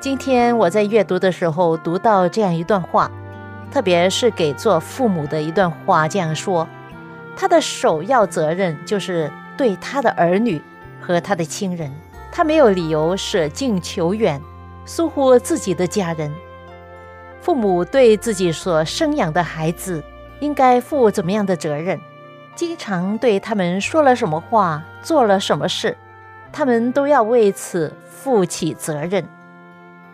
今天我在阅读的时候读到这样一段话，特别是给做父母的一段话，这样说：他的首要责任就是对他的儿女和他的亲人，他没有理由舍近求远，疏忽自己的家人。父母对自己所生养的孩子应该负怎么样的责任？经常对他们说了什么话，做了什么事，他们都要为此负起责任。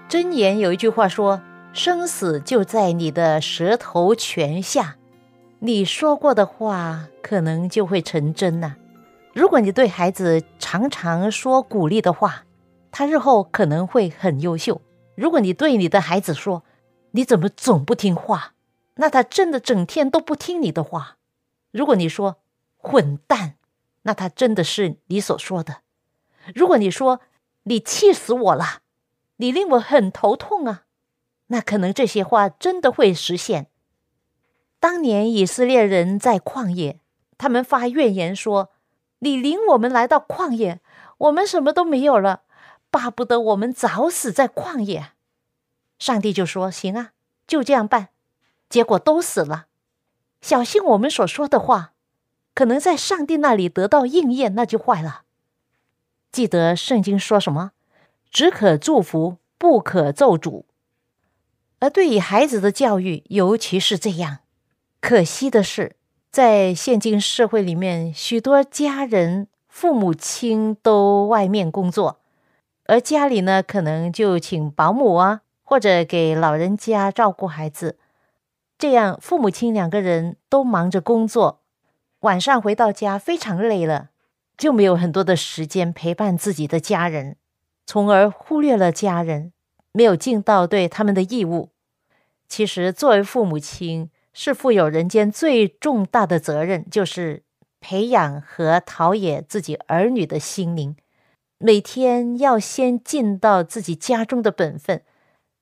箴言有一句话说：“生死就在你的舌头泉下。”你说过的话可能就会成真呐。如果你对孩子常常说鼓励的话，他日后可能会很优秀。如果你对你的孩子说：“你怎么总不听话？”那他真的整天都不听你的话。如果你说“混蛋”，那他真的是你所说的。如果你说“你气死我了”。你令我很头痛啊！那可能这些话真的会实现。当年以色列人在旷野，他们发怨言说：“你领我们来到旷野，我们什么都没有了，巴不得我们早死在旷野。”上帝就说：“行啊，就这样办。”结果都死了。小心我们所说的话，可能在上帝那里得到应验，那就坏了。记得圣经说什么？只可祝福，不可咒诅。而对于孩子的教育，尤其是这样。可惜的是，在现今社会里面，许多家人父母亲都外面工作，而家里呢，可能就请保姆啊，或者给老人家照顾孩子。这样，父母亲两个人都忙着工作，晚上回到家非常累了，就没有很多的时间陪伴自己的家人。从而忽略了家人，没有尽到对他们的义务。其实，作为父母亲，是负有人间最重大的责任，就是培养和陶冶自己儿女的心灵。每天要先尽到自己家中的本分。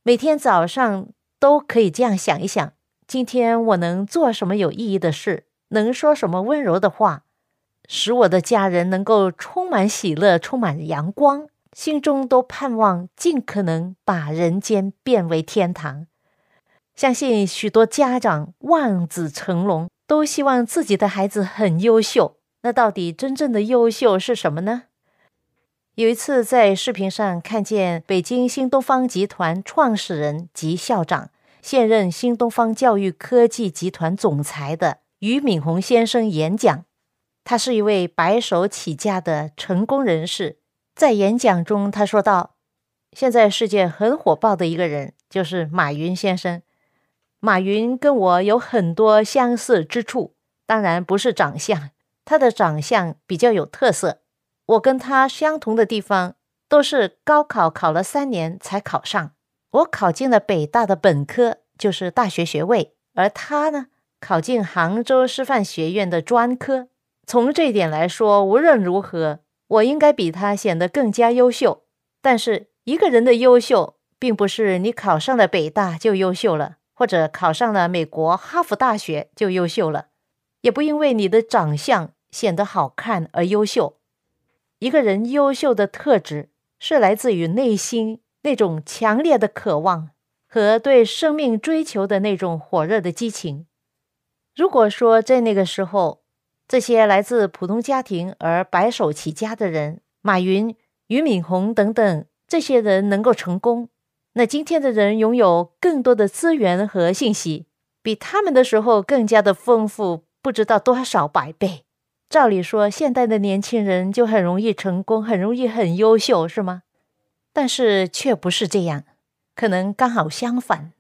每天早上都可以这样想一想：今天我能做什么有意义的事？能说什么温柔的话，使我的家人能够充满喜乐，充满阳光？心中都盼望尽可能把人间变为天堂。相信许多家长望子成龙，都希望自己的孩子很优秀。那到底真正的优秀是什么呢？有一次在视频上看见北京新东方集团创始人及校长、现任新东方教育科技集团总裁的俞敏洪先生演讲。他是一位白手起家的成功人士。在演讲中，他说道：“现在世界很火爆的一个人就是马云先生。马云跟我有很多相似之处，当然不是长相，他的长相比较有特色。我跟他相同的地方都是高考考了三年才考上，我考进了北大的本科，就是大学学位，而他呢，考进杭州师范学院的专科。从这一点来说，无论如何。”我应该比他显得更加优秀，但是一个人的优秀，并不是你考上了北大就优秀了，或者考上了美国哈佛大学就优秀了，也不因为你的长相显得好看而优秀。一个人优秀的特质是来自于内心那种强烈的渴望和对生命追求的那种火热的激情。如果说在那个时候，这些来自普通家庭而白手起家的人，马云、俞敏洪等等，这些人能够成功，那今天的人拥有更多的资源和信息，比他们的时候更加的丰富，不知道多少百倍。照理说，现代的年轻人就很容易成功，很容易很优秀，是吗？但是却不是这样，可能刚好相反。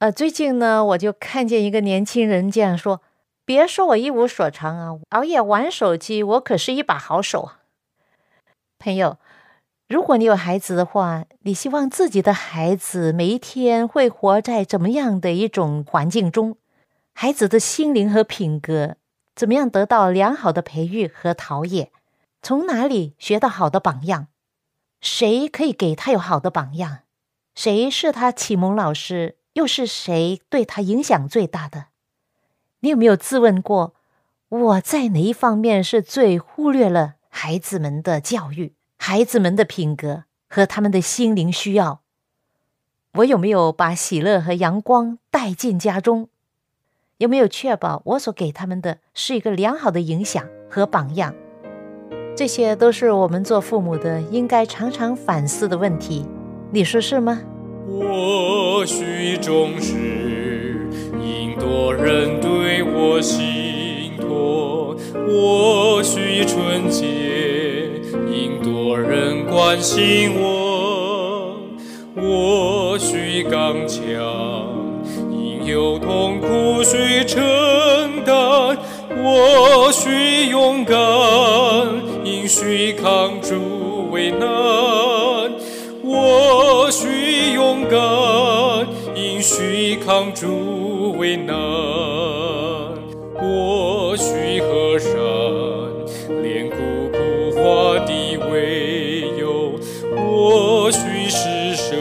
呃，最近呢，我就看见一个年轻人这样说：“别说我一无所长啊，熬夜玩手机，我可是一把好手。”朋友，如果你有孩子的话，你希望自己的孩子每一天会活在怎么样的一种环境中？孩子的心灵和品格怎么样得到良好的培育和陶冶？从哪里学到好的榜样？谁可以给他有好的榜样？谁是他启蒙老师？又是谁对他影响最大的？你有没有自问过，我在哪一方面是最忽略了孩子们的教育、孩子们的品格和他们的心灵需要？我有没有把喜乐和阳光带进家中？有没有确保我所给他们的是一个良好的影响和榜样？这些都是我们做父母的应该常常反思的问题。你说是吗？我需重视，多人对我信托；我需纯洁，应多人关心我；我需刚强，应有痛苦需承担；我需勇敢，应需扛住危难；我需。勇敢，应须扛住为难。我须河山，连苦苦花的为由。我须施舍，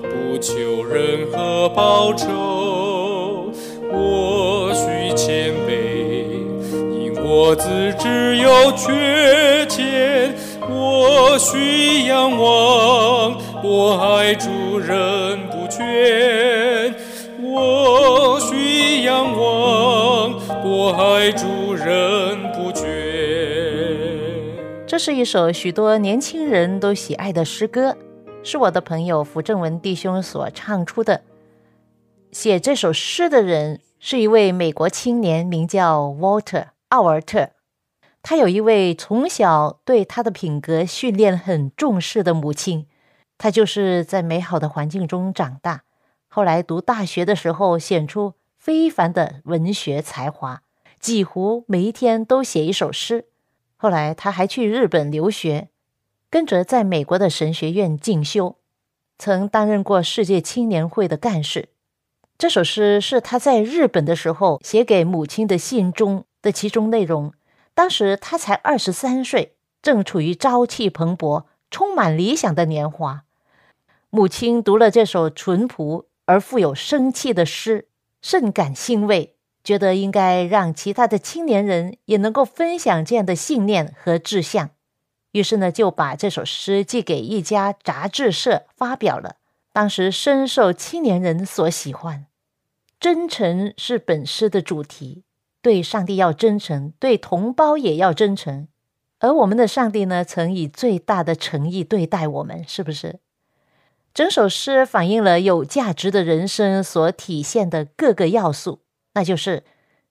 不求任何报酬。我须谦卑，因我自知有缺欠。我须仰望。我爱主人不倦，爱主人不倦。这是一首许多年轻人都喜爱的诗歌，是我的朋友福正文弟兄所唱出的。写这首诗的人是一位美国青年，名叫 Walter 奥尔特。他有一位从小对他的品格训练很重视的母亲。他就是在美好的环境中长大，后来读大学的时候显出非凡的文学才华，几乎每一天都写一首诗。后来他还去日本留学，跟着在美国的神学院进修，曾担任过世界青年会的干事。这首诗是他在日本的时候写给母亲的信中的其中内容。当时他才二十三岁，正处于朝气蓬勃。充满理想的年华，母亲读了这首淳朴而富有生气的诗，甚感欣慰，觉得应该让其他的青年人也能够分享这样的信念和志向。于是呢，就把这首诗寄给一家杂志社发表了。当时深受青年人所喜欢。真诚是本诗的主题，对上帝要真诚，对同胞也要真诚。而我们的上帝呢，曾以最大的诚意对待我们，是不是？整首诗反映了有价值的人生所体现的各个要素，那就是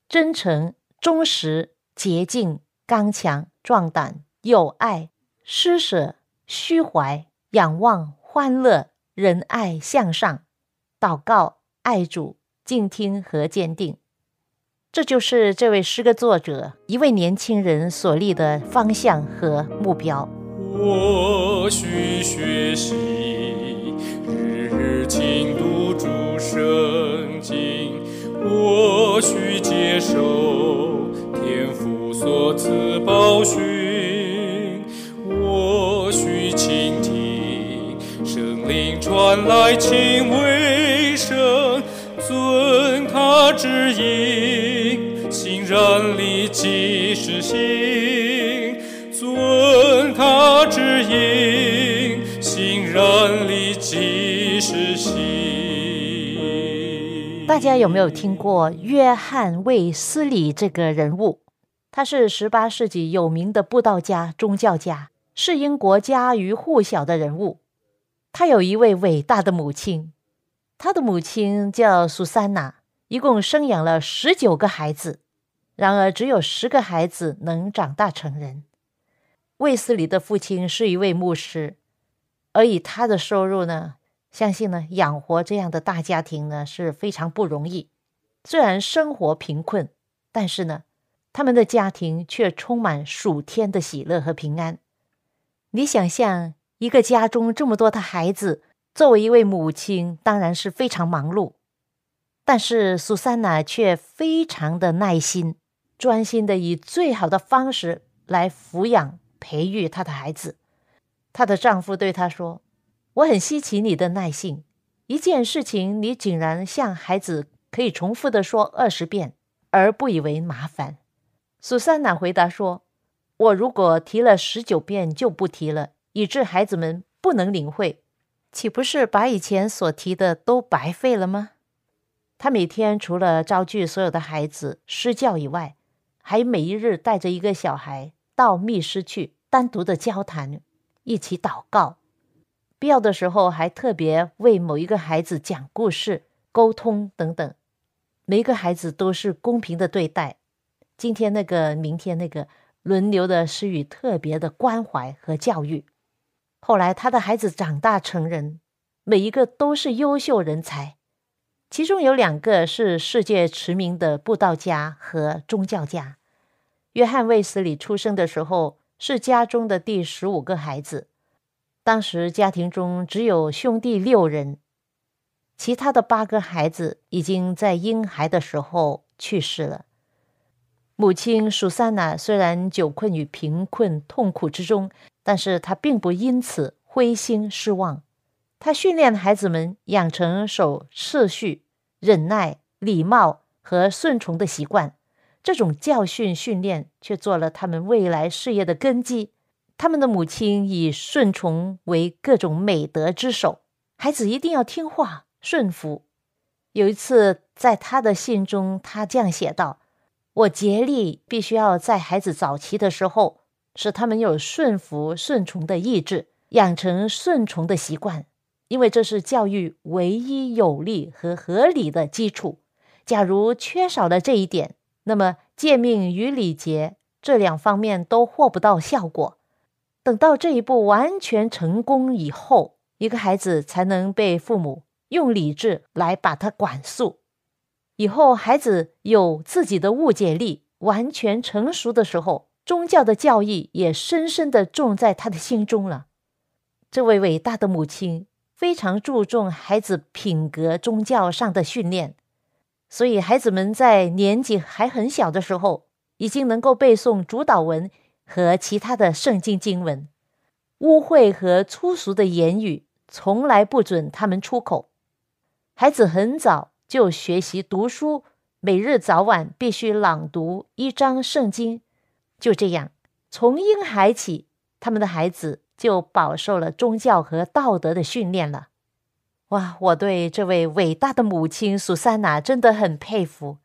真诚、忠实、洁净、刚强、壮胆、有爱、施舍、虚怀、仰望、欢乐、仁爱、向上、祷告、爱主、静听和坚定。这就是这位诗歌作者一位年轻人所立的方向和目标。我需学习，日日勤读诸圣；我需接受天父所赐宝训；我需倾听圣灵传来亲卫声，遵他旨意。然立即实行，遵他指引；欣然立即实行。大家有没有听过约翰卫斯理这个人物？他是十八世纪有名的布道家、宗教家，是英国家喻户晓的人物。他有一位伟大的母亲，他的母亲叫苏珊娜。一共生养了十九个孩子，然而只有十个孩子能长大成人。卫斯理的父亲是一位牧师，而以他的收入呢，相信呢养活这样的大家庭呢是非常不容易。虽然生活贫困，但是呢，他们的家庭却充满数天的喜乐和平安。你想象一个家中这么多的孩子，作为一位母亲，当然是非常忙碌。但是苏珊娜却非常的耐心，专心的以最好的方式来抚养、培育她的孩子。她的丈夫对她说：“我很稀奇你的耐性，一件事情你竟然向孩子可以重复的说二十遍，而不以为麻烦。”苏珊娜回答说：“我如果提了十九遍就不提了，以致孩子们不能领会，岂不是把以前所提的都白费了吗？”他每天除了招聚所有的孩子施教以外，还每一日带着一个小孩到密室去单独的交谈，一起祷告。必要的时候还特别为某一个孩子讲故事、沟通等等。每一个孩子都是公平的对待，今天那个，明天那个，轮流的施予特别的关怀和教育。后来他的孩子长大成人，每一个都是优秀人才。其中有两个是世界驰名的布道家和宗教家。约翰·卫斯理出生的时候是家中的第十五个孩子，当时家庭中只有兄弟六人，其他的八个孩子已经在婴孩的时候去世了。母亲苏珊娜虽然久困于贫困痛苦之中，但是她并不因此灰心失望。她训练孩子们养成守秩序。忍耐、礼貌和顺从的习惯，这种教训训练却做了他们未来事业的根基。他们的母亲以顺从为各种美德之首，孩子一定要听话顺服。有一次，在他的信中，他这样写道：“我竭力必须要在孩子早期的时候，使他们有顺服顺从的意志，养成顺从的习惯。”因为这是教育唯一有力和合理的基础。假如缺少了这一点，那么诫命与礼节这两方面都获不到效果。等到这一步完全成功以后，一个孩子才能被父母用理智来把他管束。以后孩子有自己的误解力，完全成熟的时候，宗教的教义也深深的种在他的心中了。这位伟大的母亲。非常注重孩子品格、宗教上的训练，所以孩子们在年纪还很小的时候，已经能够背诵主导文和其他的圣经经文。污秽和粗俗的言语从来不准他们出口。孩子很早就学习读书，每日早晚必须朗读一章圣经。就这样，从婴孩起，他们的孩子。就饱受了宗教和道德的训练了。哇，我对这位伟大的母亲苏珊娜真的很佩服。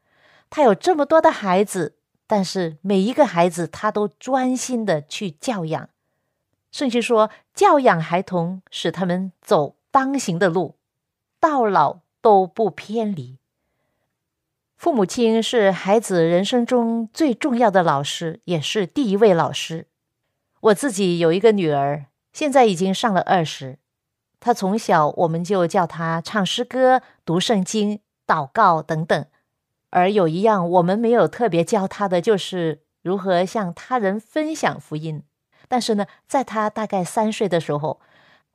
她有这么多的孩子，但是每一个孩子他都专心的去教养。圣经说，教养孩童，使他们走当行的路，到老都不偏离。父母亲是孩子人生中最重要的老师，也是第一位老师。我自己有一个女儿，现在已经上了二十。她从小我们就叫她唱诗歌、读圣经、祷告等等。而有一样我们没有特别教他的，就是如何向他人分享福音。但是呢，在他大概三岁的时候，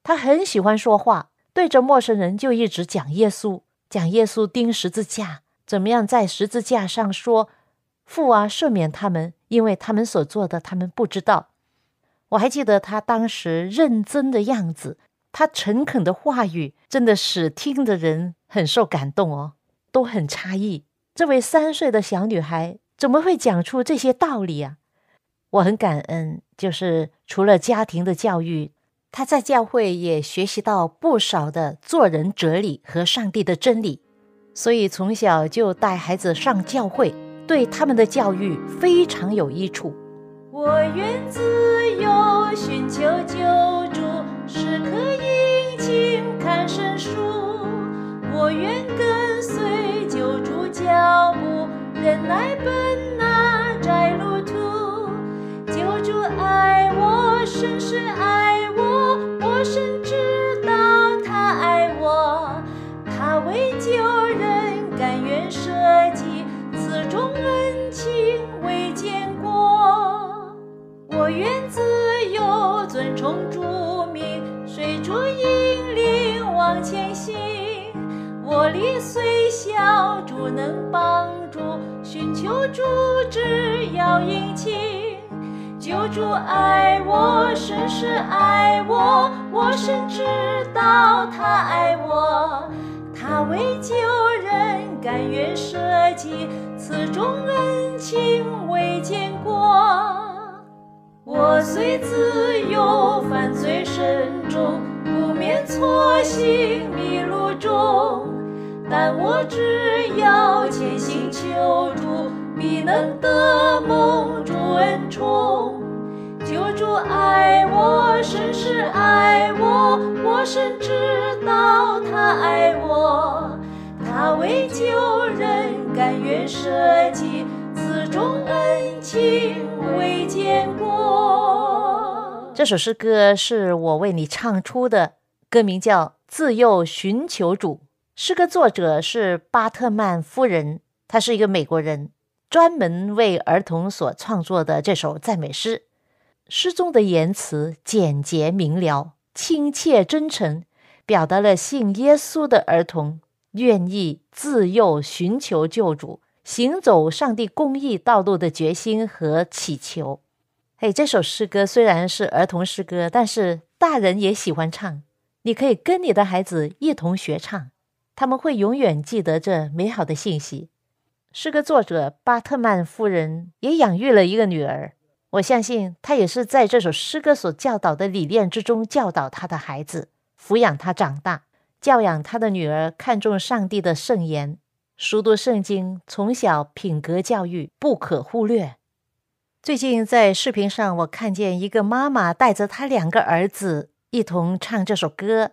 他很喜欢说话，对着陌生人就一直讲耶稣，讲耶稣钉十字架，怎么样在十字架上说父啊赦免他们，因为他们所做的他们不知道。我还记得他当时认真的样子，他诚恳的话语，真的使听的人很受感动哦，都很诧异，这位三岁的小女孩怎么会讲出这些道理啊？我很感恩，就是除了家庭的教育，她在教会也学习到不少的做人哲理和上帝的真理，所以从小就带孩子上教会，对他们的教育非常有益处。我愿自由寻求救助，时刻殷勤看圣书。我愿跟随救主脚步，忍耐奔那窄路途。救主爱我，为救人甘愿舍己，此种恩情未见过。这首诗歌是我为你唱出的，歌名叫《自幼寻求主》。诗歌作者是巴特曼夫人，她是一个美国人，专门为儿童所创作的这首赞美诗。诗中的言辞简洁明了、亲切真诚，表达了信耶稣的儿童愿意自幼寻求救主、行走上帝公义道路的决心和祈求。嘿，这首诗歌虽然是儿童诗歌，但是大人也喜欢唱。你可以跟你的孩子一同学唱。他们会永远记得这美好的信息。诗歌作者巴特曼夫人也养育了一个女儿，我相信她也是在这首诗歌所教导的理念之中教导她的孩子，抚养他长大，教养他的女儿看重上帝的圣言，熟读圣经，从小品格教育不可忽略。最近在视频上，我看见一个妈妈带着她两个儿子一同唱这首歌，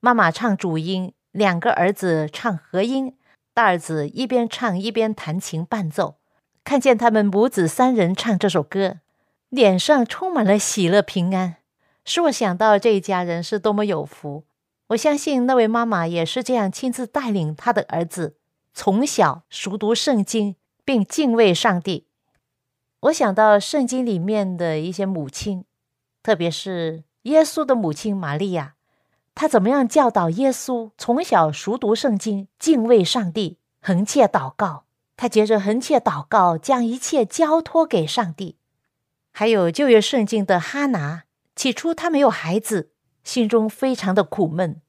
妈妈唱主音。两个儿子唱和音，大儿子一边唱一边弹琴伴奏。看见他们母子三人唱这首歌，脸上充满了喜乐平安，使我想到这一家人是多么有福。我相信那位妈妈也是这样亲自带领她的儿子从小熟读圣经，并敬畏上帝。我想到圣经里面的一些母亲，特别是耶稣的母亲玛利亚。她怎么样教导耶稣从小熟读圣经、敬畏上帝、横切祷告？她接着横切祷告，将一切交托给上帝。还有旧约圣经的哈拿，起初他没有孩子，心中非常的苦闷，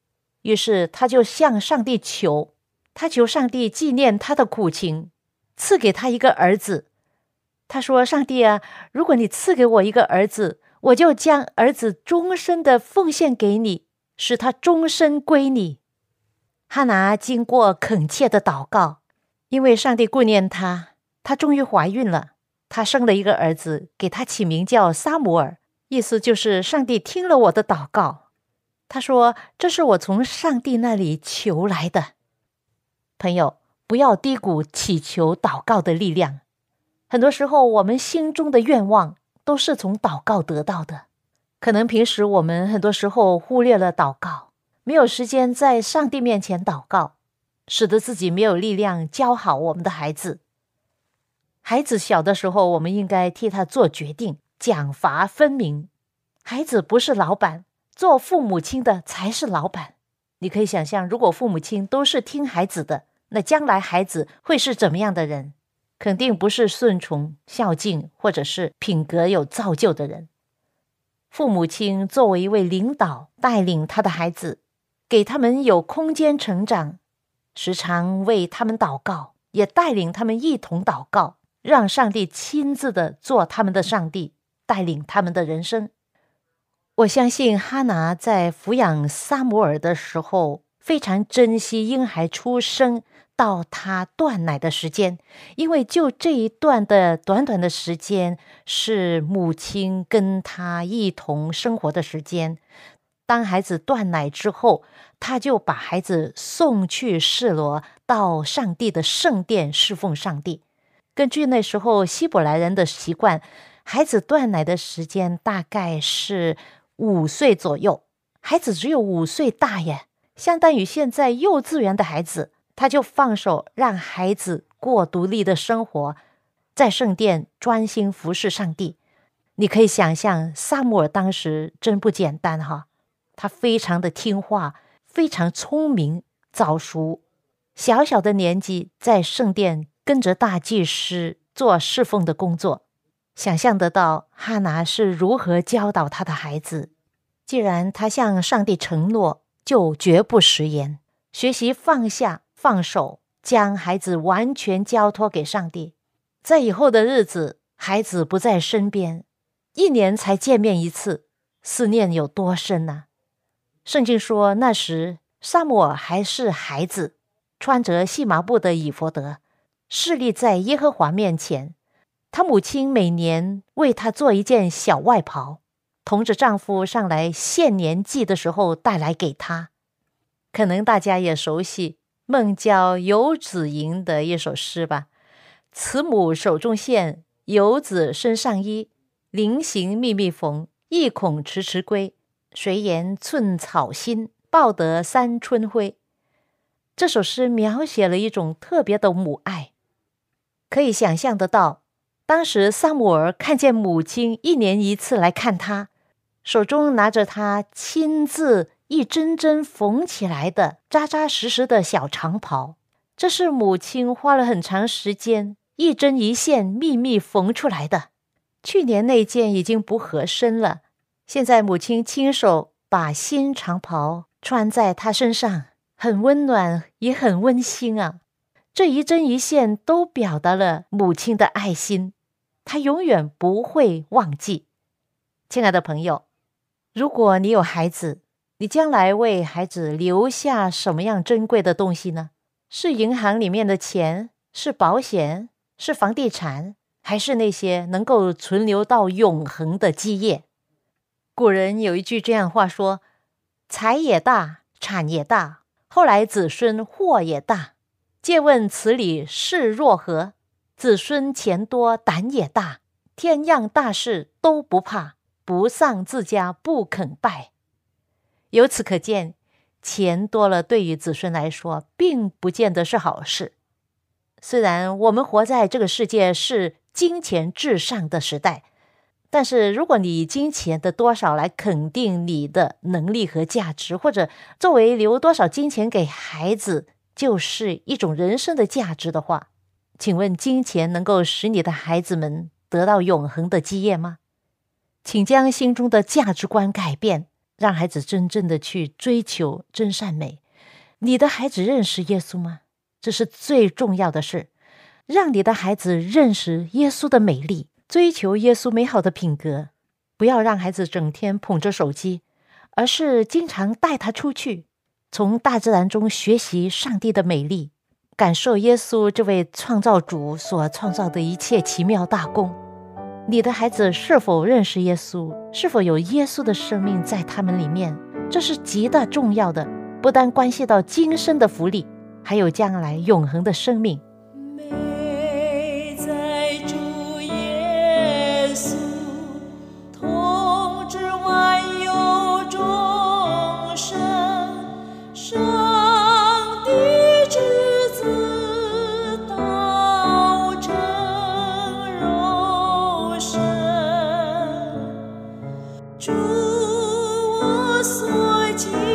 于是他就向上帝求，他求上帝纪念他的苦情，赐给他一个儿子。他说：“上帝啊，如果你赐给我一个儿子，我就将儿子终身的奉献给你。”使他终身归你。哈拿经过恳切的祷告，因为上帝顾念他，她终于怀孕了。她生了一个儿子，给他起名叫撒姆尔，意思就是上帝听了我的祷告。他说：“这是我从上帝那里求来的。”朋友，不要低估祈求祷告的力量。很多时候，我们心中的愿望都是从祷告得到的。可能平时我们很多时候忽略了祷告，没有时间在上帝面前祷告，使得自己没有力量教好我们的孩子。孩子小的时候，我们应该替他做决定，奖罚分明。孩子不是老板，做父母亲的才是老板。你可以想象，如果父母亲都是听孩子的，那将来孩子会是怎么样的人？肯定不是顺从、孝敬，或者是品格有造就的人。父母亲作为一位领导，带领他的孩子，给他们有空间成长，时常为他们祷告，也带领他们一同祷告，让上帝亲自的做他们的上帝，带领他们的人生。我相信哈拿在抚养萨摩尔的时候，非常珍惜婴孩出生。到他断奶的时间，因为就这一段的短短的时间，是母亲跟他一同生活的时间。当孩子断奶之后，他就把孩子送去示罗，到上帝的圣殿侍奉上帝。根据那时候希伯来人的习惯，孩子断奶的时间大概是五岁左右。孩子只有五岁大耶，相当于现在幼稚园的孩子，他就放手让孩子过独立的生活，在圣殿专心服侍上帝。你可以想象，萨姆尔当时真不简单哈。他非常的听话，非常聪明、早熟。小小的年纪，在圣殿跟着大祭司做侍奉的工作。想象得到哈拿是如何教导他的孩子。既然他向上帝承诺，就绝不食言。学习放下、放手，将孩子完全交托给上帝。在以后的日子，孩子不在身边，一年才见面一次，思念有多深呢？圣经说，那时萨姆尔还是孩子，穿着细麻布的以弗德，侍立在耶和华面前。他母亲每年为他做一件小外袍，同着丈夫上来献年祭的时候带来给他。可能大家也熟悉孟郊《游子吟》的一首诗吧：“慈母手中线，游子身上衣。临行密密缝，意恐迟迟归。”谁言寸草心，报得三春晖？这首诗描写了一种特别的母爱，可以想象得到，当时萨姆尔看见母亲一年一次来看他，手中拿着他亲自一针针缝起来的扎扎实实的小长袍，这是母亲花了很长时间一针一线秘密缝出来的。去年那件已经不合身了。现在母亲亲手把新长袍穿在他身上，很温暖，也很温馨啊！这一针一线都表达了母亲的爱心，他永远不会忘记。亲爱的朋友，如果你有孩子，你将来为孩子留下什么样珍贵的东西呢？是银行里面的钱，是保险，是房地产，还是那些能够存留到永恒的基业？古人有一句这样话说：“财也大，产也大，后来子孙祸也大。借问此理是若何？子孙钱多胆也大，天样大事都不怕，不丧自家不肯败。”由此可见，钱多了对于子孙来说，并不见得是好事。虽然我们活在这个世界是金钱至上的时代。但是，如果你以金钱的多少来肯定你的能力和价值，或者作为留多少金钱给孩子就是一种人生的价值的话，请问金钱能够使你的孩子们得到永恒的基业吗？请将心中的价值观改变，让孩子真正的去追求真善美。你的孩子认识耶稣吗？这是最重要的事，让你的孩子认识耶稣的美丽。追求耶稣美好的品格，不要让孩子整天捧着手机，而是经常带他出去，从大自然中学习上帝的美丽，感受耶稣这位创造主所创造的一切奇妙大功。你的孩子是否认识耶稣？是否有耶稣的生命在他们里面？这是极大重要的，不单关系到今生的福利，还有将来永恒的生命。更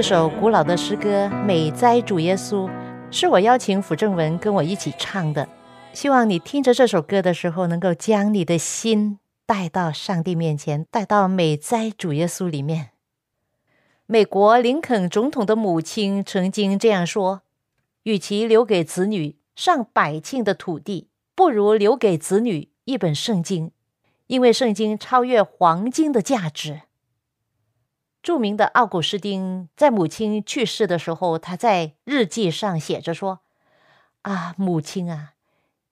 这首古老的诗歌《美哉主耶稣》是我邀请辅正文跟我一起唱的。希望你听着这首歌的时候，能够将你的心带到上帝面前，带到美哉主耶稣里面。美国林肯总统的母亲曾经这样说：“与其留给子女上百顷的土地，不如留给子女一本圣经，因为圣经超越黄金的价值。”著名的奥古斯丁在母亲去世的时候，他在日记上写着说：“啊，母亲啊，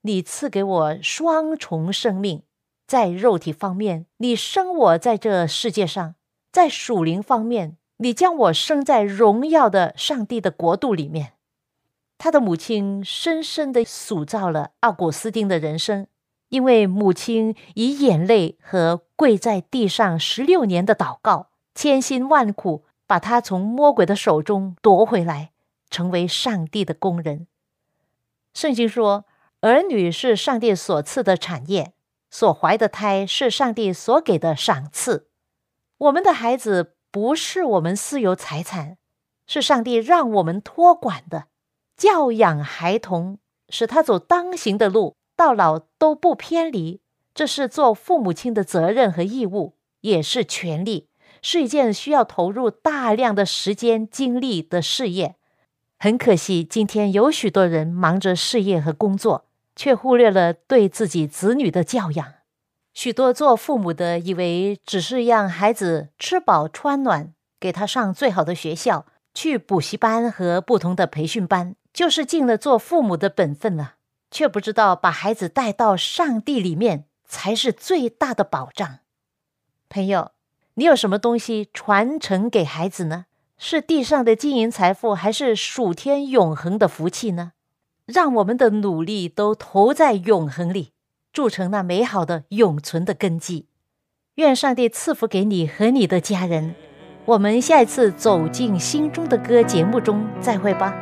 你赐给我双重生命，在肉体方面，你生我在这世界上；在属灵方面，你将我生在荣耀的上帝的国度里面。”他的母亲深深地塑造了奥古斯丁的人生，因为母亲以眼泪和跪在地上十六年的祷告。千辛万苦把他从魔鬼的手中夺回来，成为上帝的工人。圣经说，儿女是上帝所赐的产业，所怀的胎是上帝所给的赏赐。我们的孩子不是我们私有财产，是上帝让我们托管的。教养孩童，使他走当行的路，到老都不偏离，这是做父母亲的责任和义务，也是权利。是一件需要投入大量的时间精力的事业。很可惜，今天有许多人忙着事业和工作，却忽略了对自己子女的教养。许多做父母的以为只是让孩子吃饱穿暖，给他上最好的学校，去补习班和不同的培训班，就是尽了做父母的本分了，却不知道把孩子带到上帝里面才是最大的保障。朋友。你有什么东西传承给孩子呢？是地上的金银财富，还是属天永恒的福气呢？让我们的努力都投在永恒里，铸成那美好的永存的根基。愿上帝赐福给你和你的家人。我们下一次走进心中的歌节目中再会吧。